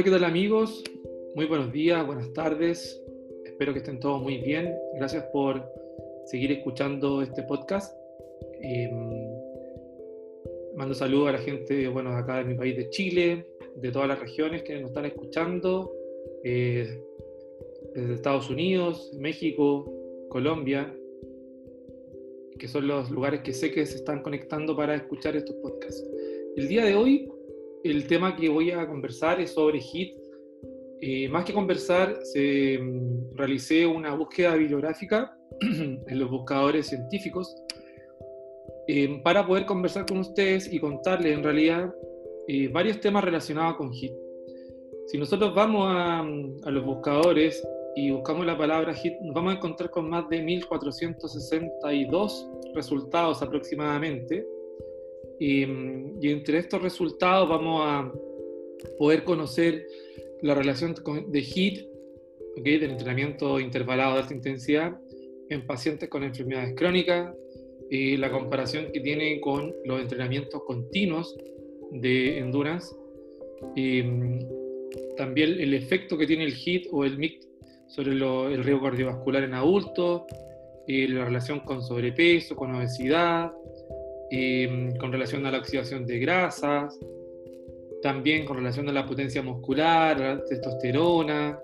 Hola, ¿qué tal amigos? Muy buenos días, buenas tardes. Espero que estén todos muy bien. Gracias por seguir escuchando este podcast. Eh, mando saludos a la gente bueno, acá de mi país de Chile, de todas las regiones que nos están escuchando, eh, desde Estados Unidos, México, Colombia, que son los lugares que sé que se están conectando para escuchar estos podcasts. El día de hoy, el tema que voy a conversar es sobre HIT. Eh, más que conversar, se, mm, realicé una búsqueda bibliográfica en los buscadores científicos eh, para poder conversar con ustedes y contarles en realidad eh, varios temas relacionados con HIT. Si nosotros vamos a, a los buscadores y buscamos la palabra HIT, nos vamos a encontrar con más de 1462 resultados aproximadamente. Y, entre estos resultados vamos a poder conocer la relación de HIT, ¿okay? del entrenamiento intervalado de alta intensidad, en pacientes con enfermedades crónicas, y la comparación que tiene con los entrenamientos continuos de endurance, y también el efecto que tiene el HIT o el MIC sobre el riesgo cardiovascular en adultos, y la relación con sobrepeso, con obesidad, con relación a la oxidación de grasas, también con relación a la potencia muscular, la testosterona,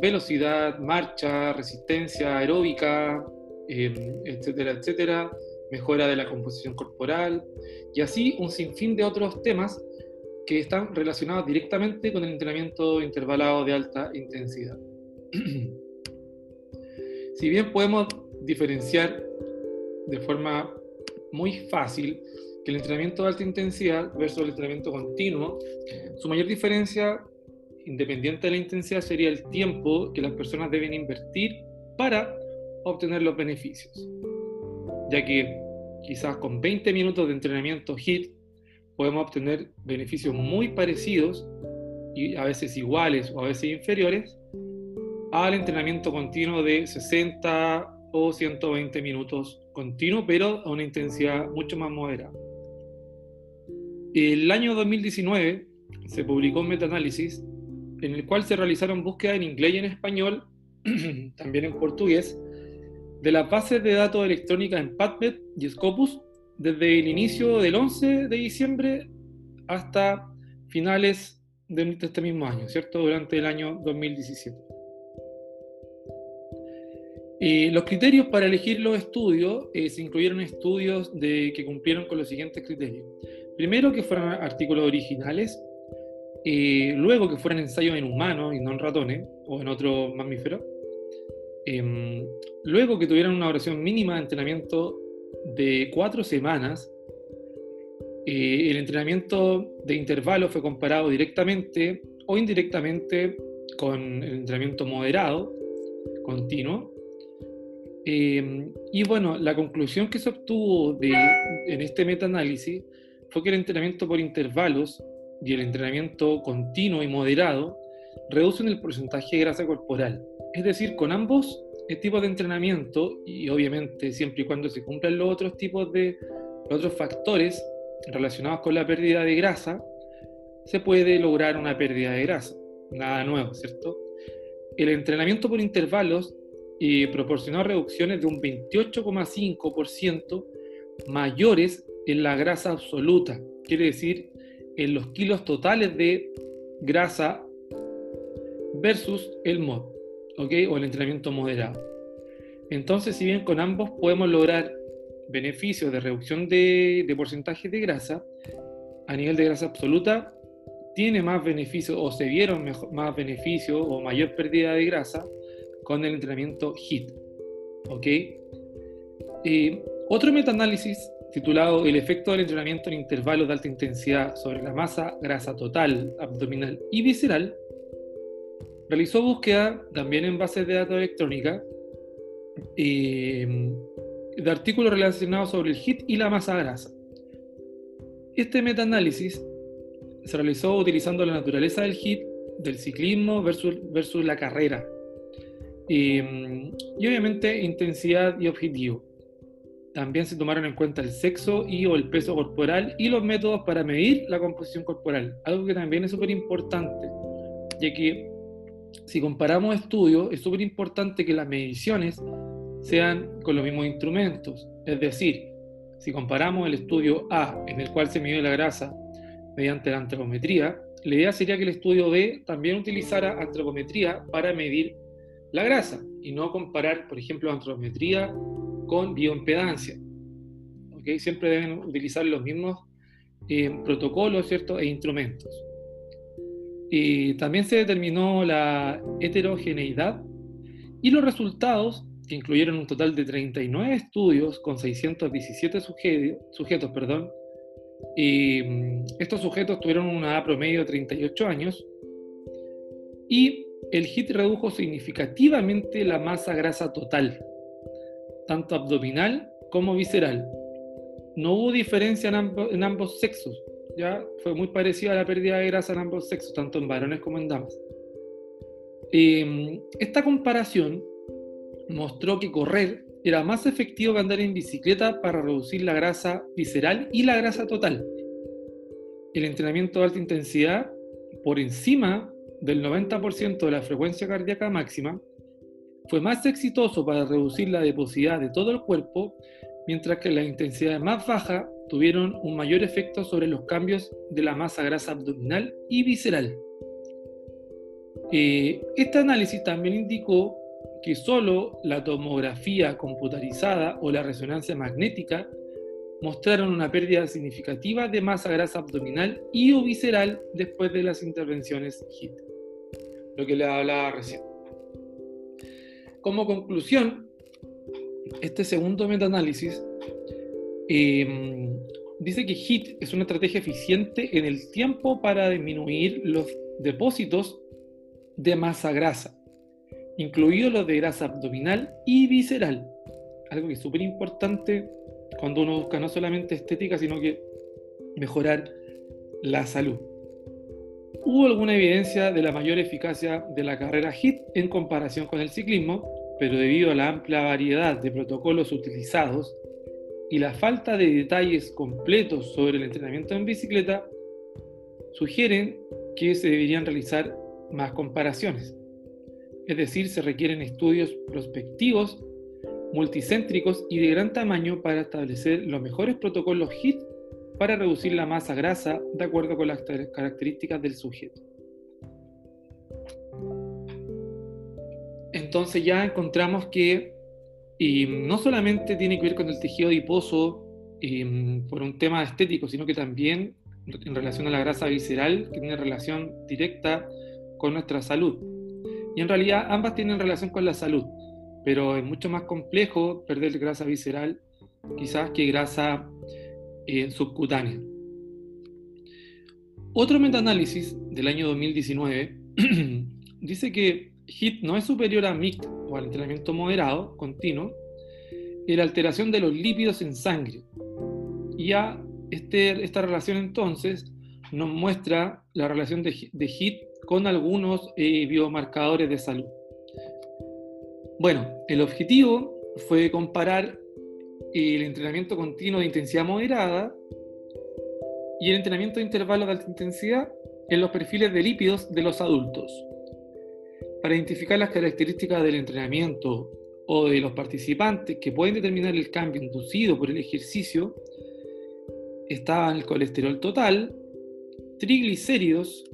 velocidad, marcha, resistencia aeróbica, em, etcétera, etcétera, mejora de la composición corporal y así un sinfín de otros temas que están relacionados directamente con el entrenamiento intervalado de alta intensidad. si bien podemos diferenciar de forma muy fácil que el entrenamiento de alta intensidad versus el entrenamiento continuo, su mayor diferencia, independiente de la intensidad, sería el tiempo que las personas deben invertir para obtener los beneficios. Ya que quizás con 20 minutos de entrenamiento HIT podemos obtener beneficios muy parecidos y a veces iguales o a veces inferiores al entrenamiento continuo de 60 o 120 minutos continuo, pero a una intensidad mucho más moderada. El año 2019 se publicó un metaanálisis en el cual se realizaron búsquedas en inglés y en español, también en portugués, de las bases de datos electrónicas en PubMed y Scopus desde el inicio del 11 de diciembre hasta finales de este mismo año, ¿cierto? Durante el año 2017 los criterios para elegir los estudios eh, se incluyeron estudios de, que cumplieron con los siguientes criterios. Primero, que fueran artículos originales, eh, luego que fueran ensayos en humanos y no en ratones o en otros mamíferos, em, luego que tuvieran una duración mínima de entrenamiento de cuatro semanas, eh, el entrenamiento de intervalo fue comparado directamente o indirectamente con el entrenamiento moderado, continuo, Em, y bueno, la conclusión que se obtuvo de, en este metaanálisis fue que el entrenamiento por intervalos y el entrenamiento continuo y moderado reducen el porcentaje de grasa corporal. Es decir, con ambos tipos de entrenamiento, y obviamente siempre y cuando se cumplan los otros tipos de los otros factores relacionados con la pérdida de grasa, se puede lograr una pérdida de grasa. Nada nuevo, ¿cierto? El entrenamiento por intervalos y proporcionó reducciones de un 28,5% mayores en la grasa absoluta, quiere decir en los kilos totales de grasa versus el MOD, ¿ok? O el entrenamiento moderado. Entonces, si bien con ambos podemos lograr beneficios de reducción de, de porcentaje de grasa, a nivel de grasa absoluta tiene más beneficios o se vieron más beneficios o mayor pérdida de grasa con el entrenamiento HIT. ¿Ok? otro metaanálisis titulado El efecto del entrenamiento en intervalos de alta intensidad sobre la masa grasa total, abdominal y visceral, realizó búsqueda también en bases de datos electrónica de artículos relacionados sobre el HIT y la masa grasa. Este metaanálisis se realizó utilizando la naturaleza del HIT, del ciclismo versus, versus la carrera, y, obviamente intensidad y objetivo. También se tomaron en cuenta el sexo y o el peso corporal y los métodos para medir la composición corporal, algo que también es súper importante, ya que si comparamos estudios, es súper importante que las mediciones sean con los mismos instrumentos. Es decir, si comparamos el estudio A, en el cual se midió la grasa mediante la antropometría, la idea sería que el estudio B también utilizara antropometría para medir la grasa y no comparar, por ejemplo, antropometría con bioimpedancia. ¿Okay? Siempre deben utilizar los mismos eh, protocolos ¿cierto? e instrumentos. Y también se determinó la heterogeneidad y los resultados, que incluyeron un total de 39 estudios con 617 sujetos, sujetos perdón, y mm, estos sujetos tuvieron una edad promedio de 38 años y el HIT redujo significativamente la masa grasa total, tanto abdominal como visceral. No hubo diferencia en, ambos sexos, ya fue muy parecida la pérdida de grasa en ambos sexos, tanto en varones como en damas. Em, esta comparación mostró que correr era más efectivo que andar en bicicleta para reducir la grasa visceral y la grasa total. El entrenamiento de alta intensidad, por encima del 90% de la frecuencia cardíaca máxima, fue más exitoso para reducir la adiposidad de todo el cuerpo, mientras que las intensidades más bajas tuvieron un mayor efecto sobre los cambios de la masa grasa abdominal y visceral. Eh, este análisis también indicó que solo la tomografía computarizada o la resonancia magnética mostraron una pérdida significativa de masa grasa abdominal y o visceral después de las intervenciones HIT, lo que le hablaba recién. Como conclusión, este segundo metaanálisis eh, dice que HIT es una estrategia eficiente en el tiempo para disminuir los depósitos de masa grasa incluidos los de grasa abdominal y visceral. Algo que es súper importante cuando uno busca no solamente estética, sino que mejorar la salud. Hubo alguna evidencia de la mayor eficacia de la carrera HIT en comparación con el ciclismo, pero debido a la amplia variedad de protocolos utilizados y la falta de detalles completos sobre el entrenamiento en bicicleta, sugieren que se deberían realizar más comparaciones es decir, se requieren estudios prospectivos, multicéntricos y de gran tamaño para establecer los mejores protocolos HIT para reducir la masa grasa de acuerdo con las características del sujeto. Entonces ya encontramos que y no solamente tiene que ver con el tejido adiposo por un tema estético, sino que también en relación a la grasa visceral, que tiene relación directa con nuestra salud. Y en realidad ambas tienen relación con la salud, pero es mucho más complejo perder grasa visceral quizás que grasa eh, subcutánea. Otro metaanálisis del año 2019 dice que HIT no es superior a MICT o al entrenamiento moderado continuo en la alteración de los lípidos en sangre. Y ya este, esta relación entonces nos muestra la relación de, de HIT con algunos eh, biomarcadores de salud. Bueno, el objetivo fue comparar el entrenamiento continuo de intensidad moderada y el entrenamiento de intervalos de alta intensidad en los perfiles de lípidos de los adultos. Para identificar las características del entrenamiento o de los participantes que pueden determinar el cambio inducido por el ejercicio, estaban el colesterol total, triglicéridos,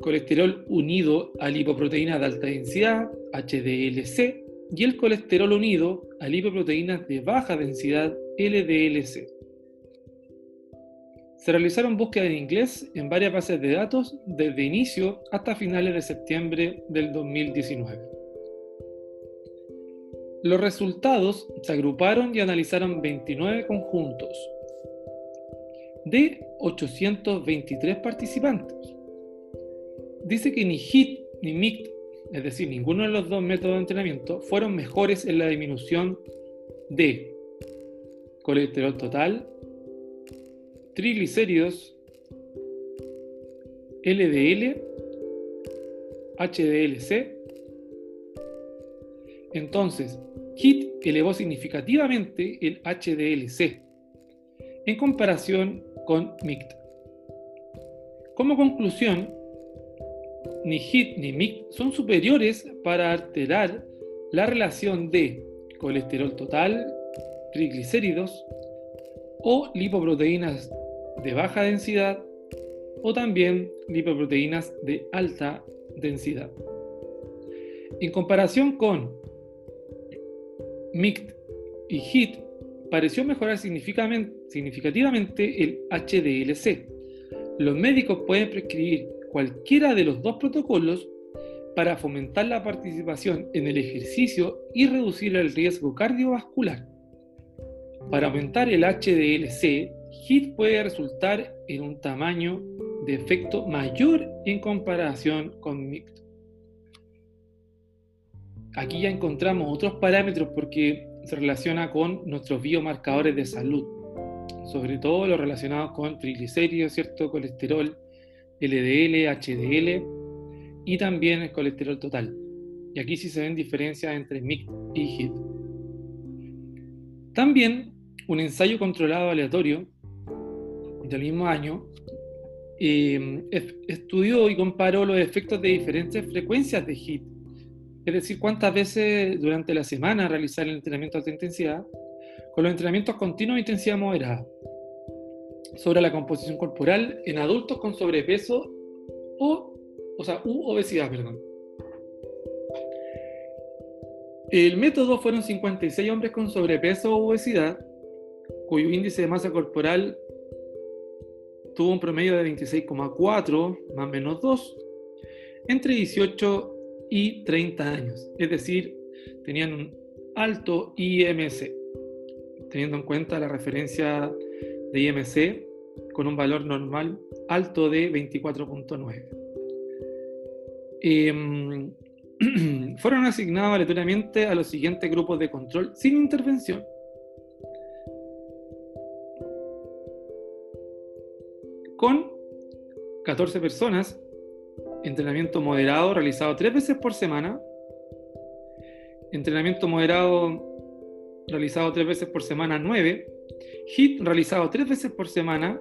colesterol unido a lipoproteínas de alta densidad, HDLC, y el colesterol unido a lipoproteínas de baja densidad, LDLC. Se realizaron búsquedas en inglés en varias bases de datos desde inicio hasta finales de septiembre del 2019. Los resultados se agruparon y analizaron 29 conjuntos de 823 participantes dice que ni HIT ni MICT, es decir, ninguno de los dos métodos de entrenamiento, fueron mejores en la disminución de colesterol total, triglicéridos, LDL, HDLC. Entonces, HIT elevó significativamente el HDLC en comparación con MICT. Como conclusión, ni HIT ni MIC son superiores para alterar la relación de colesterol total, triglicéridos o lipoproteínas de baja densidad o también lipoproteínas de alta densidad. En comparación con MICT y HIT, pareció mejorar significativamente el HDLC. Los médicos pueden prescribir cualquiera de los dos protocolos para fomentar la participación en el ejercicio y reducir el riesgo cardiovascular. Para aumentar el HDLC, HIT puede resultar en un tamaño de efecto mayor en comparación con MICT. Aquí ya encontramos otros parámetros porque se relaciona con nuestros biomarcadores de salud, sobre todo los relacionados con triglicéridos, ¿cierto? colesterol, LDL, HDL y también el colesterol total. Y aquí sí se ven diferencias entre MIC y HIT. También un ensayo controlado aleatorio del mismo año eh, estudió y comparó los efectos de diferentes frecuencias de HIT es decir, cuántas veces durante la semana realizar el entrenamiento de alta intensidad, con los entrenamientos continuos de intensidad moderada, sobre la composición corporal en adultos con sobrepeso o, o sea, u obesidad, perdón. El método fueron 56 hombres con sobrepeso o obesidad, cuyo índice de masa corporal tuvo un promedio de 26,4 más menos 2, entre 18 y 30 años, es decir, tenían un alto IMC, teniendo en cuenta la referencia de IMC con un valor normal alto de 24.9. Em, fueron asignados aleatoriamente a los siguientes grupos de control sin intervención. Con 14 personas entrenamiento moderado realizado tres veces por semana, entrenamiento moderado realizado tres veces por semana, nueve, HIT realizado tres veces por semana,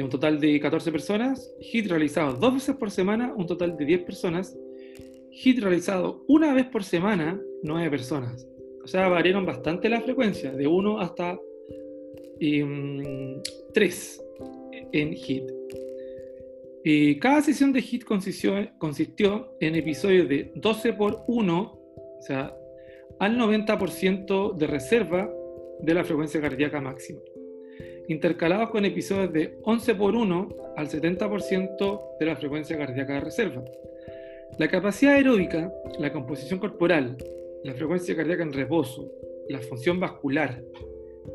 un total de 14 personas, HIT realizado dos veces por semana, un total de 10 personas, HIT realizado una vez por semana, nueve personas. O sea, variaron bastante la frecuencia, de 1 hasta 3 em, en HIT cada sesión de HIT consistió, en episodios de 12 por 1, o sea, al 90% de reserva de la frecuencia cardíaca máxima, intercalados con episodios de 11 por 1 al 70% de la frecuencia cardíaca de reserva. La capacidad aeróbica, la composición corporal, la frecuencia cardíaca en reposo, la función vascular,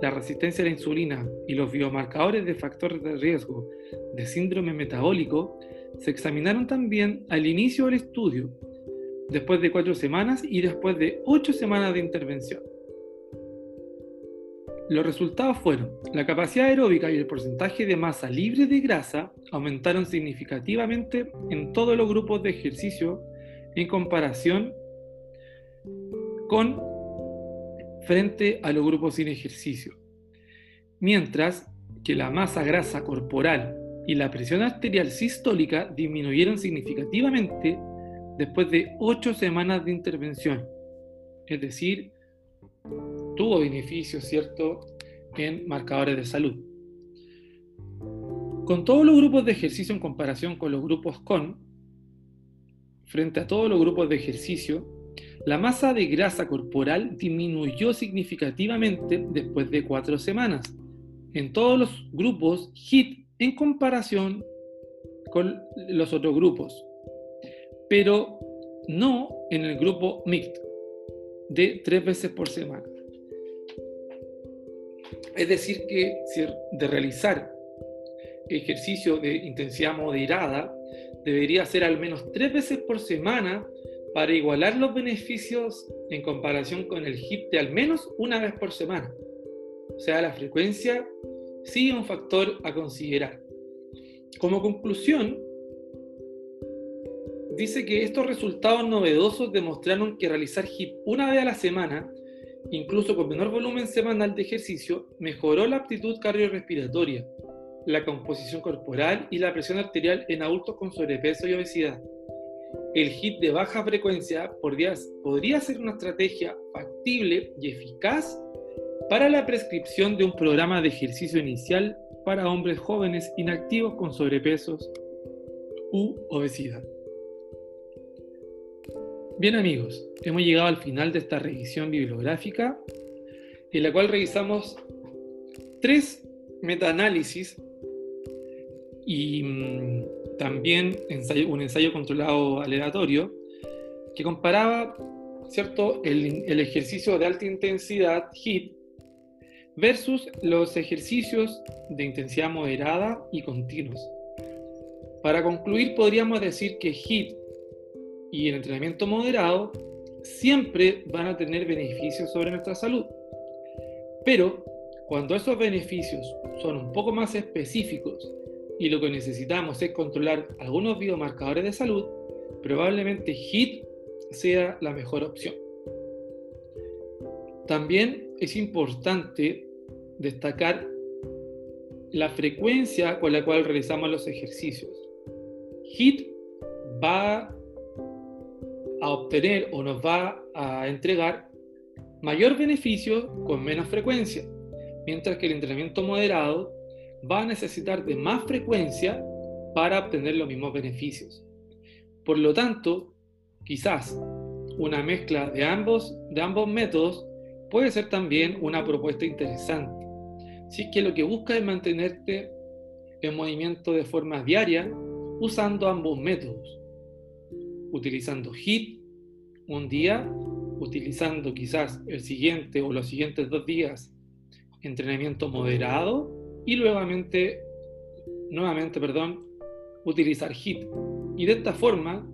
la resistencia a la insulina y los biomarcadores de factores de riesgo de síndrome metabólico se examinaron también al inicio del estudio, después de cuatro semanas y después de ocho semanas de intervención. Los resultados fueron, la capacidad aeróbica y el porcentaje de masa libre de grasa aumentaron significativamente en todos los grupos de ejercicio en comparación con frente a los grupos sin ejercicio. Mientras que la masa grasa corporal y la presión arterial sistólica disminuyeron significativamente después de 8 semanas de intervención. Es decir, tuvo beneficios, ¿cierto?, en marcadores de salud. Con todos los grupos de ejercicio en comparación con los grupos con, frente a todos los grupos de ejercicio, la masa de grasa corporal disminuyó significativamente después de cuatro semanas en todos los grupos HIT en comparación con los otros grupos, pero no en el grupo MICT de tres veces por semana. Es decir, que de realizar ejercicio de intensidad moderada, debería ser al menos tres veces por semana para igualar los beneficios en comparación con el HIP de al menos una vez por semana. O sea, la frecuencia sí es un factor a considerar. Como conclusión, dice que estos resultados novedosos demostraron que realizar HIP una vez a la semana, incluso con menor volumen semanal de ejercicio, mejoró la aptitud cardiorrespiratoria, la composición corporal y la presión arterial en adultos con sobrepeso y obesidad. El HIT de baja frecuencia podría, podría ser una estrategia factible y eficaz para la prescripción de un programa de ejercicio inicial para hombres jóvenes inactivos con sobrepesos u obesidad. Bien amigos, hemos llegado al final de esta revisión bibliográfica en la cual revisamos tres metaanálisis y mm, también un ensayo controlado aleatorio que comparaba ¿cierto? El, el, ejercicio de alta intensidad, HIIT, versus los ejercicios de intensidad moderada y continuos. Para concluir, podríamos decir que HIIT y el entrenamiento moderado siempre van a tener beneficios sobre nuestra salud. Pero cuando esos beneficios son un poco más específicos y lo que necesitamos es controlar algunos biomarcadores de salud, probablemente HIT sea la mejor opción. También es importante destacar la frecuencia con la cual realizamos los ejercicios. HIT va a obtener o nos va a entregar mayor beneficio con menos frecuencia, mientras que el entrenamiento moderado va a necesitar de más frecuencia para obtener los mismos beneficios. Por lo tanto, quizás una mezcla de ambos, de ambos métodos puede ser también una propuesta interesante. Si que lo que busca es mantenerte en movimiento de forma diaria usando ambos métodos, utilizando HIT un día, utilizando quizás el siguiente o los siguientes dos días entrenamiento moderado y nuevamente, nuevamente, perdón, utilizar HIT. Y de esta forma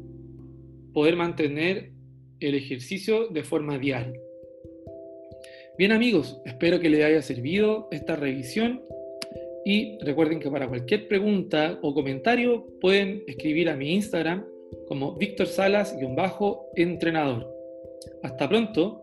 poder mantener el ejercicio de forma diaria. Bien amigos, espero que les haya servido esta revisión y recuerden que para cualquier pregunta o comentario pueden escribir a mi Instagram como Víctor Salas-entrenador. Hasta pronto.